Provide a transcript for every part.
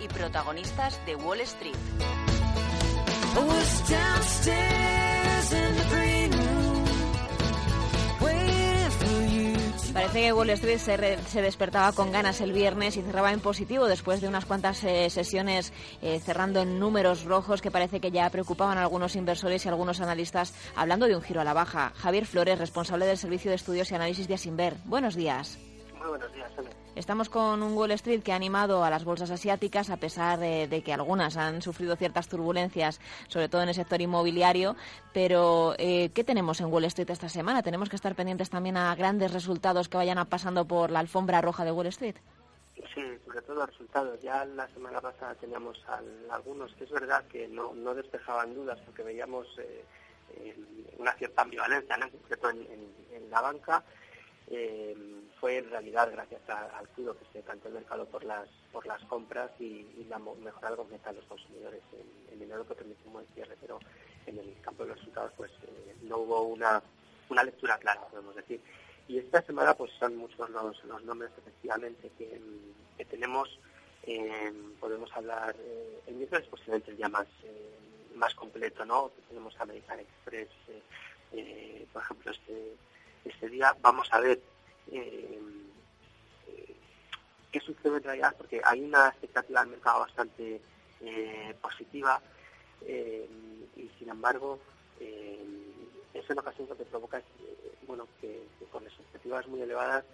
y protagonistas de Wall Street. Parece que Wall Street se, despertaba con ganas el viernes y cerraba en positivo después de unas cuantas eh, sesiones eh, cerrando en números rojos que parece que ya preocupaban a algunos inversores y algunos analistas hablando de un giro a la baja. Javier Flores, responsable del Servicio de Estudios y Análisis de Asimber. Buenos días. Muy buenos días, Estamos con un Wall Street que ha animado a las bolsas asiáticas, a pesar de, que algunas han sufrido ciertas turbulencias, sobre todo en el sector inmobiliario. Pero, eh, ¿qué tenemos en Wall Street esta semana? ¿Tenemos que estar pendientes también a grandes resultados que vayan pasando por la alfombra roja de Wall Street? Sí, sobre todo resultados. Ya la semana pasada teníamos algunos que es verdad que no, despejaban dudas porque veíamos eh, eh, una cierta ambivalencia, ¿no? en, en la banca eh, fue en realidad gracias al cuidado que se cantó el mercado por las por las compras y, la mejora confianza de los consumidores en, el dinero que permitimos el cierre, pero en el campo de los resultados pues eh, no hubo una, una lectura clara, podemos decir. Y esta semana pues son muchos los, los nombres efectivamente que, tenemos. Eh, podemos hablar, el miércoles posiblemente el día más, más completo, ¿no? tenemos American Express, por ejemplo, este este día vamos a ver eh, qué sucede en realidad, porque hay una expectativa del mercado bastante eh, positiva eh, y sin embargo eso en ocasiones lo que provoca es bueno que, con expectativas muy elevadas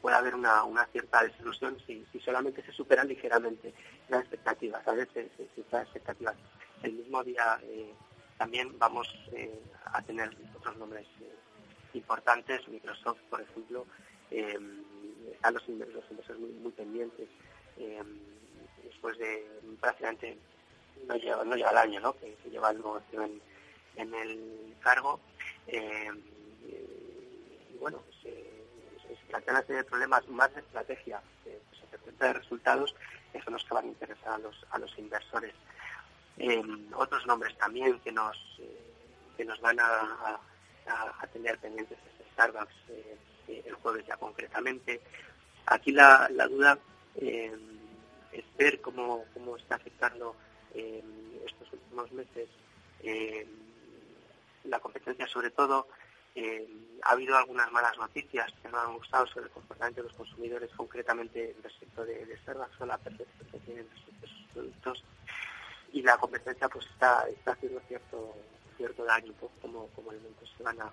puede haber una, cierta desilusión si, solamente se superan ligeramente las expectativas, a veces las expectativas. El mismo día también vamos a tener otros nombres importantes, Microsoft, por ejemplo, eh, están los, inversores muy, pendientes. Eh, después de prácticamente, no lleva, lleva el año, ¿no? que, lleva el negocio en, en el cargo. Eh, y bueno, se, se plantean una serie de problemas más de estrategia, pues, de resultados, que son los que van a interesar a los, a los inversores. otros nombres también que nos, que nos van a, tener pendientes ese Starbucks eh, eh, el jueves ya concretamente. Aquí la, duda eh, es ver cómo, cómo está afectando estos últimos meses la competencia sobre todo. ha habido algunas malas noticias que no han gustado sobre el comportamiento de los consumidores, concretamente respecto de, de Starbucks o la percepción que tienen respecto a sus productos. Y la competencia pues está, está haciendo cierto cierto daño, como, como elementos que van a,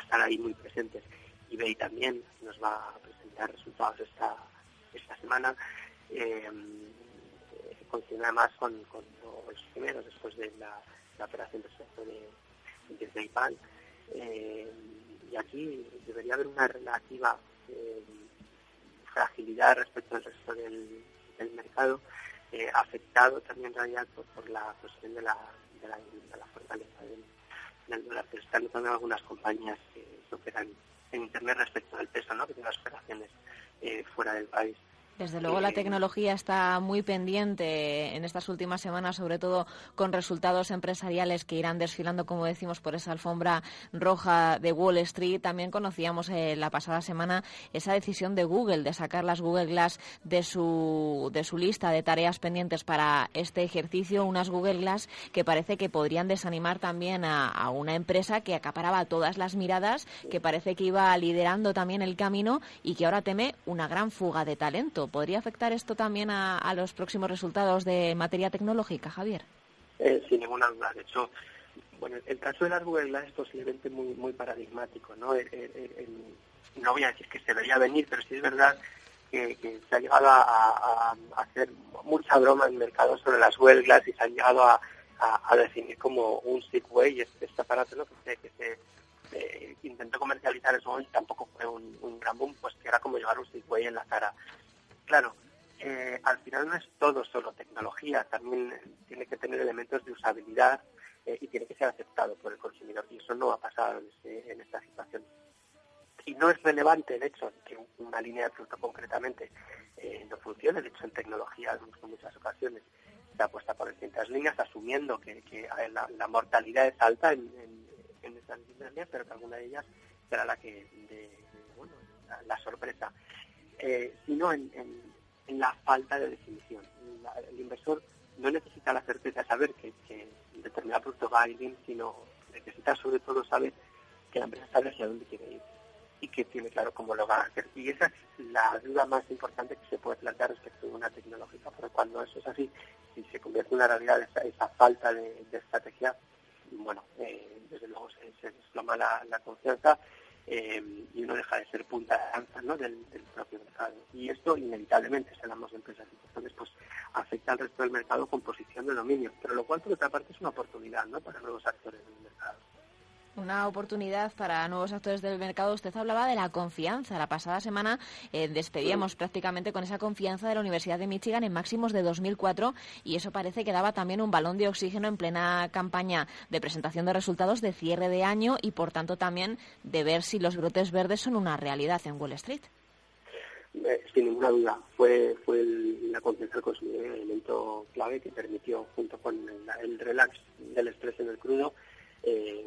estar ahí muy presentes. eBay también nos va a presentar resultados esta, esta semana. Eh, continúa además con, los primeros después de la, operación de, de PayPal. Eh, y aquí debería haber una relativa eh, fragilidad respecto al resto del, mercado, eh, afectado también en realidad por la cuestión de la, de la, fortaleza del, dólar, pero están notando algunas compañías que, operan en Internet respecto al peso, ¿no? que tienen las operaciones eh, fuera del país. Desde luego la tecnología está muy pendiente en estas últimas semanas, sobre todo con resultados empresariales que irán desfilando, como decimos, por esa alfombra roja de Wall Street. También conocíamos eh, la pasada semana esa decisión de Google de sacar las Google Glass de su, de su lista de tareas pendientes para este ejercicio, unas Google Glass que parece que podrían desanimar también a, a una empresa que acaparaba todas las miradas, que parece que iba liderando también el camino y que ahora teme una gran fuga de talento. ¿Podría afectar esto también a, los próximos resultados de materia tecnológica, Javier? Eh, sin ninguna duda. De hecho, bueno, el caso de las Google Glass es posiblemente muy, muy paradigmático. ¿no? no voy a decir que se debería venir, pero sí es verdad que, se ha llegado a, hacer mucha broma en el mercado sobre las Glass y se han llegado a, definir como un Segway, este, este aparato ¿no? que se, que eh, intentó comercializar eso y tampoco fue un, un, gran boom, pues que era como llevar un Segway en la cara. Claro, eh, al final no es todo solo tecnología, también tiene que tener elementos de usabilidad eh, y tiene que ser aceptado por el consumidor. Y eso no ha pasado este, en, esta situación. Y no es relevante el hecho de que una línea de producto concretamente eh, no funcione. De hecho, en tecnología, en muchas ocasiones, se apuesta por distintas líneas, asumiendo que, la, mortalidad es alta en, en, estas líneas, pero que alguna de ellas será la que de, bueno, la sorpresa eh, sino en, en la falta de definición. el inversor no necesita la certeza de saber que, a sino necesita sobre todo saber que la empresa sabe hacia dónde quiere ir y que tiene claro cómo lo va a hacer. Y esa es la duda más importante que se puede plantear respecto de una tecnológica, porque cuando eso es así, si se convierte en una realidad esa, falta de, estrategia, bueno, eh, desde luego se, se desploma la, confianza eh, y uno deja de ser punta de lanza ¿no? del, propio mercado. Y esto inevitablemente, si hablamos de empresas importantes, pues afecta al resto del mercado con posición de dominio, pero lo cual por otra parte es una oportunidad ¿no? para nuevos actores una oportunidad para nuevos actores del mercado. Usted hablaba de la confianza. La pasada semana eh, despedíamos prácticamente con esa confianza de la Universidad de Michigan en máximos de 2004 y eso parece que daba también un balón de oxígeno en plena campaña de presentación de resultados de cierre de año y, por tanto, también de ver si los brotes verdes son una realidad en Wall Street. Eh, sin ninguna duda, fue, fue la confianza del consumidor el elemento clave que permitió, junto con el, relax del estrés en el crudo, eh,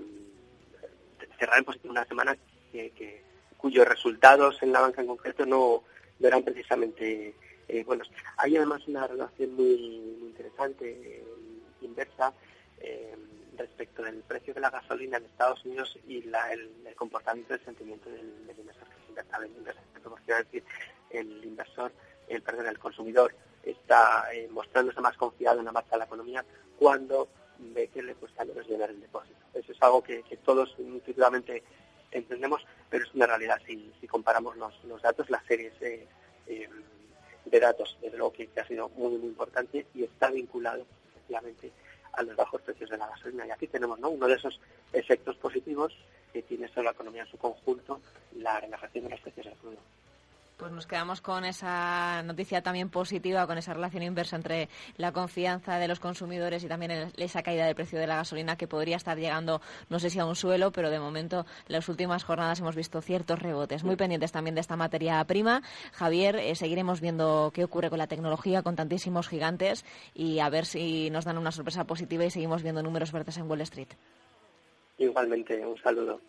cerrar en positivo una semana que, cuyos resultados en la banca en concreto no, eran precisamente eh, buenos. Hay además una relación muy, interesante, eh, inversa, eh, respecto del precio de la gasolina en Estados Unidos y el, comportamiento del sentimiento del, inversor que se inversa en inversor. Es decir, el inversor, el perdón, el consumidor está mostrándose más confiado en la marcha de la economía cuando ve que le cuesta menos llenar el depósito. Eso es algo que, todos intuitivamente entendemos, pero es una realidad si, comparamos los, los, datos, las series eh, de datos, desde luego que, ha sido muy, muy importante y está vinculado efectivamente a los bajos precios de la gasolina. Y aquí tenemos ¿no? uno de esos efectos positivos que tiene sobre la economía en su conjunto, la relajación de los precios del crudo. Pues nos quedamos con esa noticia también positiva, con esa relación inversa entre la confianza de los consumidores y también esa caída del precio de la gasolina que podría estar llegando, no sé si a un suelo, pero de momento en las últimas jornadas hemos visto ciertos rebotes. Muy pendientes también de esta materia prima. Javier, eh, seguiremos viendo qué ocurre con la tecnología, con tantísimos gigantes y a ver si nos dan una sorpresa positiva y seguimos viendo números verdes en Wall Street. Igualmente, un saludo.